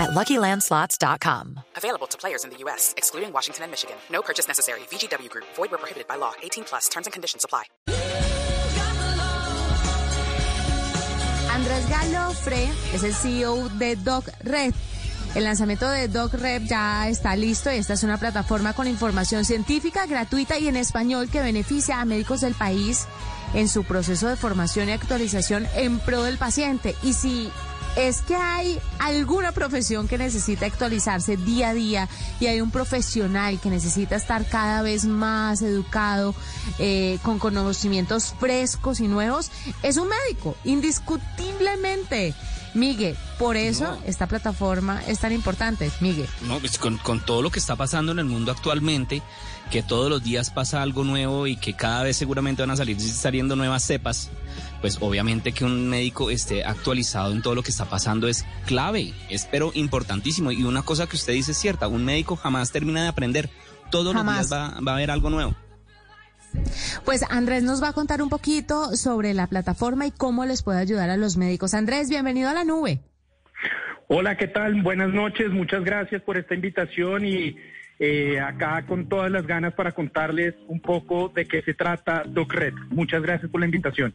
at LuckyLandSlots.com. Available to players in the U.S., excluding Washington and Michigan. No purchase necessary. VGW Group. Void where prohibited by law. 18 plus. Terms and conditions apply. Andrés Galofre es el CEO de Doc Red. El lanzamiento de Doc Red ya está listo y esta es una plataforma con información científica gratuita y en español que beneficia a médicos del país en su proceso de formación y actualización en pro del paciente. Y si es que hay alguna profesión que necesita actualizarse día a día y hay un profesional que necesita estar cada vez más educado, eh, con conocimientos frescos y nuevos, es un médico, indiscutiblemente. Miguel, por eso esta plataforma es tan importante, Miguel. No, pues con, con todo lo que está pasando en el mundo actualmente, que todos los días pasa algo nuevo y que cada vez seguramente van a salir saliendo nuevas cepas, pues obviamente que un médico esté actualizado en todo lo que está pasando es clave, es pero importantísimo. Y una cosa que usted dice es cierta, un médico jamás termina de aprender, todos los días va, va a haber algo nuevo. Pues Andrés nos va a contar un poquito sobre la plataforma y cómo les puede ayudar a los médicos. Andrés, bienvenido a la nube. Hola, ¿qué tal? Buenas noches, muchas gracias por esta invitación y eh, acá con todas las ganas para contarles un poco de qué se trata DocRed. Muchas gracias por la invitación.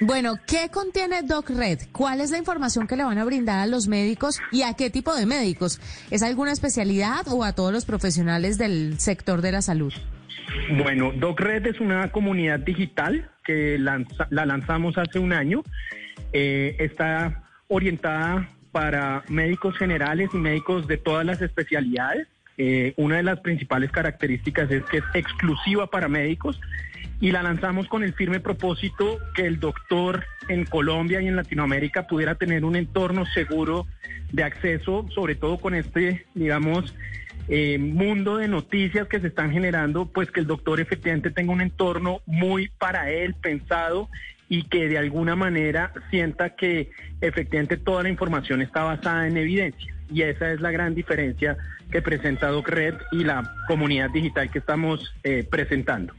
Bueno, ¿qué contiene DocRed? ¿Cuál es la información que le van a brindar a los médicos y a qué tipo de médicos? ¿Es alguna especialidad o a todos los profesionales del sector de la salud? Bueno, DocRed es una comunidad digital que la lanzamos hace un año. Eh, está orientada para médicos generales y médicos de todas las especialidades. Eh, una de las principales características es que es exclusiva para médicos y la lanzamos con el firme propósito que el doctor en Colombia y en Latinoamérica pudiera tener un entorno seguro de acceso, sobre todo con este, digamos, eh, mundo de noticias que se están generando, pues que el doctor efectivamente tenga un entorno muy para él pensado y que de alguna manera sienta que efectivamente toda la información está basada en evidencia. Y esa es la gran diferencia que presenta DocRed y la comunidad digital que estamos eh, presentando.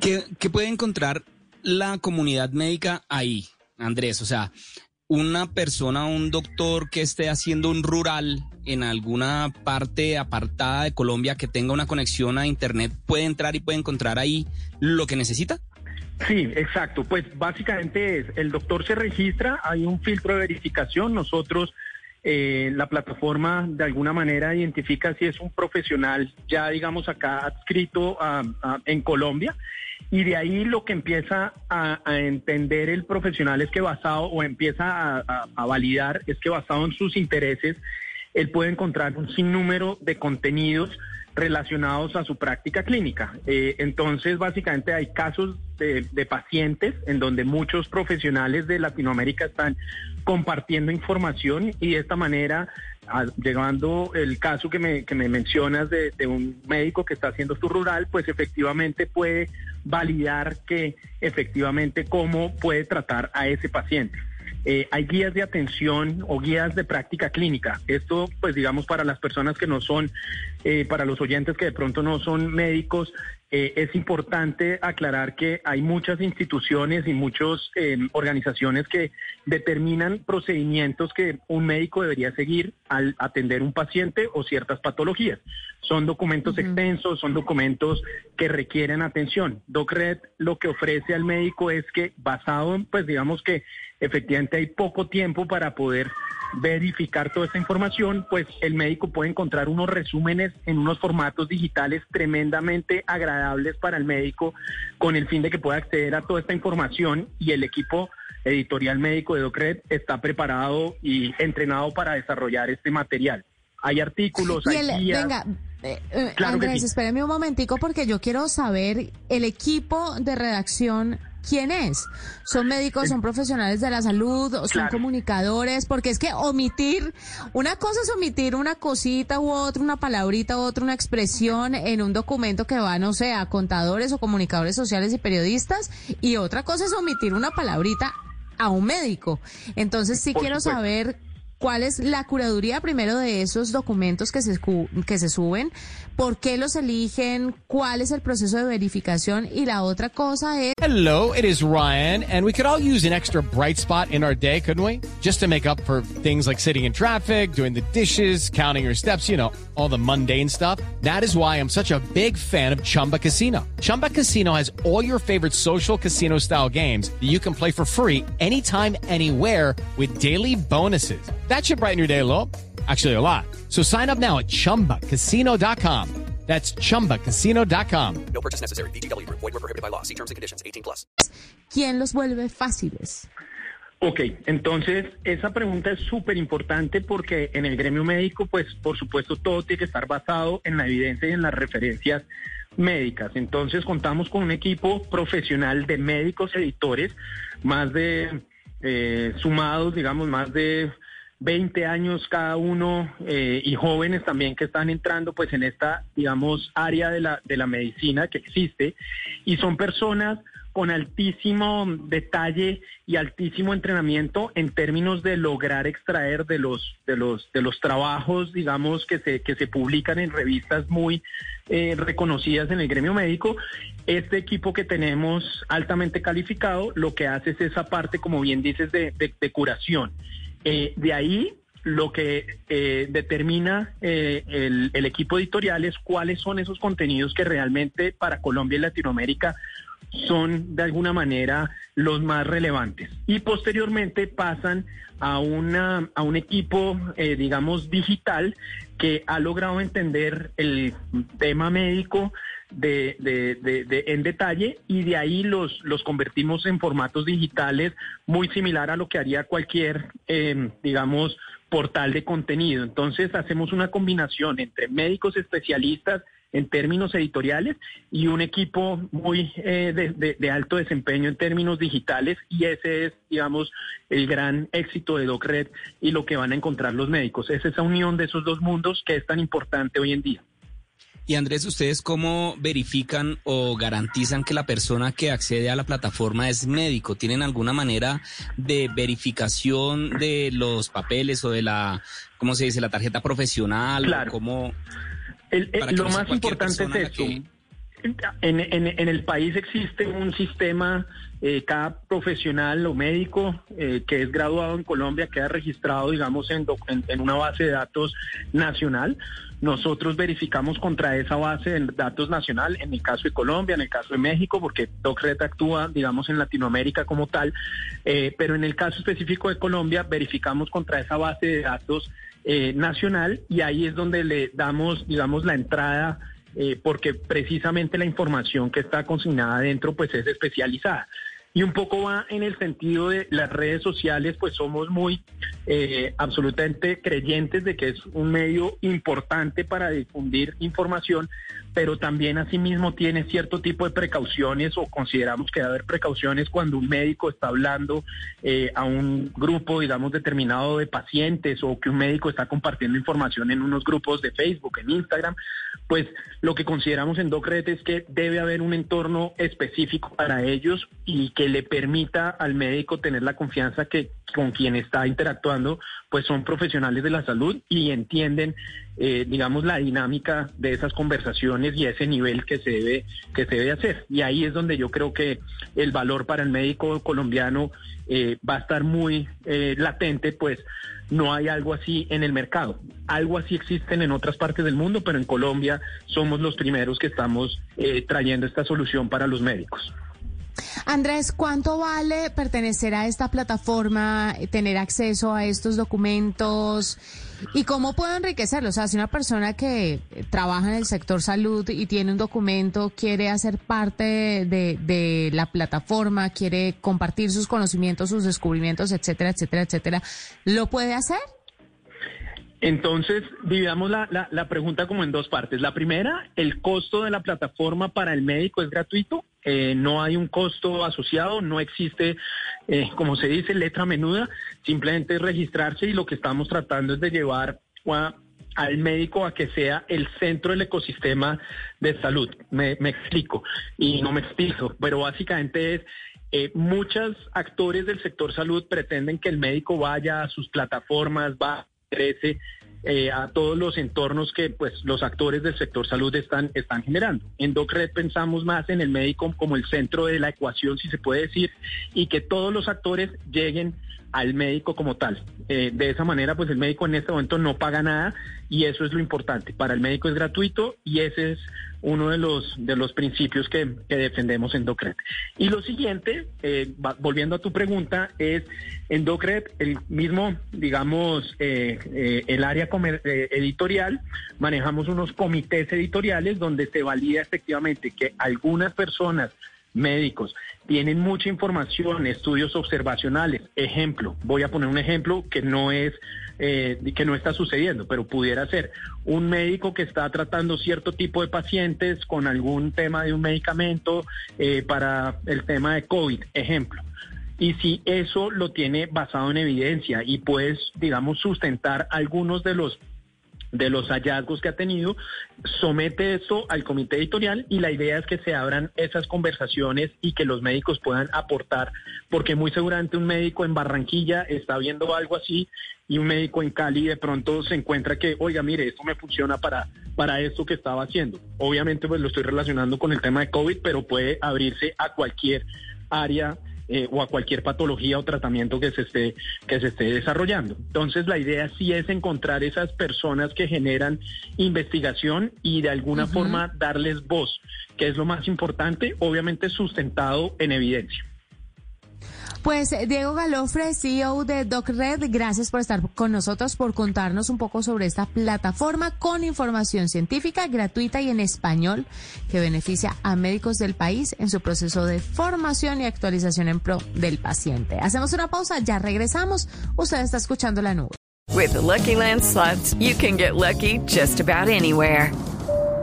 ¿Qué, ¿Qué puede encontrar la comunidad médica ahí, Andrés? O sea, una persona, un doctor que esté haciendo un rural en alguna parte apartada de Colombia que tenga una conexión a Internet, puede entrar y puede encontrar ahí lo que necesita? Sí, exacto. Pues básicamente es, el doctor se registra, hay un filtro de verificación, nosotros, eh, la plataforma de alguna manera identifica si es un profesional ya digamos acá adscrito en Colombia y de ahí lo que empieza a, entender el profesional es que basado, o empieza a, validar, es que basado en sus intereses, él puede encontrar un sinnúmero de contenidos relacionados a su práctica clínica. Eh, entonces, básicamente hay casos de, de, pacientes en donde muchos profesionales de Latinoamérica están compartiendo información y de esta manera llegando el caso que me, que me mencionas de, un médico que está haciendo su rural, pues efectivamente puede validar que efectivamente cómo puede tratar a ese paciente. Eh, hay guías de atención o guías de práctica clínica. Esto, pues digamos, para las personas que no son, eh, para los oyentes que de pronto no son médicos, eh, es importante aclarar que hay muchas instituciones y muchas organizaciones que determinan procedimientos que un médico debería seguir al atender un paciente o ciertas patologías. Son documentos extensos, son documentos que requieren atención. DocRed lo que ofrece al médico es que basado en, pues digamos que efectivamente hay poco tiempo para poder verificar toda esta información, pues el médico puede encontrar unos resúmenes en unos formatos digitales tremendamente agradables para el médico con el fin de que pueda acceder a toda esta información y el equipo editorial médico de Docred está preparado y entrenado para desarrollar este material. Hay artículos, hay guías. Venga, eh, eh, Andrés, espéreme un momentico porque yo quiero saber el equipo de redacción quién es. ¿Son médicos, son profesionales de la salud, son comunicadores? Porque es que omitir, una cosa es omitir una cosita u otra, una palabrita u otra, una expresión en un documento que va, no sé, a contadores o comunicadores sociales y periodistas, y otra cosa es omitir una palabrita a un médico. Entonces sí quiero saber cuál es la curaduría primero de esos documentos que se, que se suben, por qué los eligen, cuál es el proceso de verificación y la otra cosa es... Hello, it is Ryan, and we could all use an extra bright spot in our day, couldn't we? Just to make up for things like sitting in traffic, doing the dishes, counting your steps, you know, all the mundane stuff. That is why I'm such a big fan of Chumba Casino. Chumba Casino has all your favorite social casino style games that you can play for free anytime, anywhere with daily bonuses. That should brighten your day a little. Actually, a lot. So sign up now at chumbacasino.com. That's chumbacasino.com. No purchase necessary. BGW. Void were prohibited by law. See terms and conditions 18 plus. ¿Quién los vuelve fáciles? Ok, entonces esa pregunta es súper importante porque en el gremio médico, pues por supuesto todo tiene que estar basado en la evidencia y en las referencias médicas. Entonces contamos con un equipo profesional de médicos editores, más de eh, sumados, digamos, más de 20 años cada uno eh, y jóvenes también que están entrando pues en esta, digamos, área de la, de la medicina que existe y son personas con altísimo detalle y altísimo entrenamiento en términos de lograr extraer de los de los de los trabajos digamos que se que se publican en revistas muy eh, reconocidas en el gremio médico. Este equipo que tenemos altamente calificado lo que hace es esa parte como bien dices de, de curación eh, de ahí lo que eh, determina eh, el, equipo editorial es cuáles son esos contenidos que realmente para Colombia y Latinoamérica son de alguna manera los más relevantes. Y posteriormente pasan a, una, a un equipo, digamos, digital que ha logrado entender el tema médico de, de, de, en detalle y de ahí los, los convertimos en formatos digitales muy similar a lo que haría cualquier, eh, digamos, portal de contenido. Entonces hacemos una combinación entre médicos especialistas en términos editoriales y un equipo muy eh, de, de, alto desempeño en términos digitales y ese es, digamos, el gran éxito de DocRed y lo que van a encontrar los médicos. Es esa unión de esos dos mundos que es tan importante hoy en día. Y Andrés, ¿ustedes cómo verifican o garantizan que la persona que accede a la plataforma es médico? ¿Tienen alguna manera de verificación de los papeles o de la, ¿cómo se dice, la tarjeta profesional? Claro. ¿Cómo, lo más importante es esto. En, en, el país existe un sistema, eh, cada profesional o médico eh, que es graduado en Colombia queda registrado, digamos, en, en, una base de datos nacional. Nosotros verificamos contra esa base de datos nacional, en el caso de Colombia, en el caso de México, porque DocRed actúa, digamos, en Latinoamérica como tal, eh, pero en el caso específico de Colombia, verificamos contra esa base de datos nacional y ahí es donde le damos, digamos, la entrada porque precisamente la información que está consignada dentro pues es especializada. Y un poco va en el sentido de las redes sociales, pues somos muy eh, absolutamente creyentes de que es un medio importante para difundir información, pero también asimismo tiene cierto tipo de precauciones o consideramos que debe haber precauciones cuando un médico está hablando eh, a un grupo, digamos, determinado de pacientes o que un médico está compartiendo información en unos grupos de Facebook, en Instagram, pues lo que consideramos en DOCRET es que debe haber un entorno específico para ellos y que le permita al médico tener la confianza que con quien está interactuando, pues son profesionales de la salud y entienden, eh, digamos, la dinámica de esas conversaciones y ese nivel que se debe que se debe hacer. Y ahí es donde yo creo que el valor para el médico colombiano eh, va a estar muy eh, latente, pues no hay algo así en el mercado. Algo así existen en otras partes del mundo, pero en Colombia somos los primeros que estamos trayendo esta solución para los médicos. Andrés, ¿cuánto vale pertenecer a esta plataforma, tener acceso a estos documentos y cómo puedo enriquecerlo? O sea, si una persona que trabaja en el sector salud y tiene un documento, quiere hacer parte de, la plataforma, quiere compartir sus conocimientos, sus descubrimientos, etcétera, etcétera, etcétera, ¿lo puede hacer? Entonces, dividamos la, pregunta como en dos partes. La primera, el costo de la plataforma para el médico es gratuito eh, no hay un costo asociado, no existe, eh, como se dice, letra menuda, simplemente registrarse y lo que estamos tratando es de llevar al médico a que sea el centro del ecosistema de salud. Me, explico y no me explico, pero básicamente es eh, muchos actores del sector salud pretenden que el médico vaya a sus plataformas, va, crece eh, a todos los entornos que pues los actores del sector salud están, están generando. En DocRed pensamos más en el médico como el centro de la ecuación, si se puede decir, y que todos los actores lleguen al médico como tal. Eh, de esa manera, pues el médico en este momento no paga nada y eso es lo importante. Para el médico es gratuito y ese es uno de los de los principios que, defendemos en Docret. Y lo siguiente, eh, volviendo a tu pregunta, es en Docret el mismo, digamos, eh, el área editorial, manejamos unos comités editoriales donde se valida efectivamente que algunas personas médicos, tienen mucha información, estudios observacionales. Ejemplo, voy a poner un ejemplo que no es eh, que no está sucediendo, pero pudiera ser un médico que está tratando cierto tipo de pacientes con algún tema de un medicamento eh, para el tema de COVID, ejemplo. Y si eso lo tiene basado en evidencia y puedes, digamos, sustentar algunos de los de los hallazgos que ha tenido, somete esto al comité editorial y la idea es que se abran esas conversaciones y que los médicos puedan aportar, porque muy seguramente un médico en Barranquilla está viendo algo así y un médico en Cali de pronto se encuentra que, oiga, mire, esto me funciona para, para esto que estaba haciendo. Obviamente pues lo estoy relacionando con el tema de COVID, pero puede abrirse a cualquier área eh, o a cualquier patología o tratamiento que se esté que se esté desarrollando. Entonces la idea sí es encontrar esas personas que generan investigación y de alguna forma darles voz, que es lo más importante, obviamente sustentado en evidencia. Pues Diego Galofre, CEO de DocRed, gracias por estar con nosotros, por contarnos un poco sobre esta plataforma con información científica gratuita y en español que beneficia a médicos del país en su proceso de formación y actualización en pro del paciente. Hacemos una pausa, ya regresamos. Usted está escuchando la nube. With Lucky Land you can get lucky just about anywhere.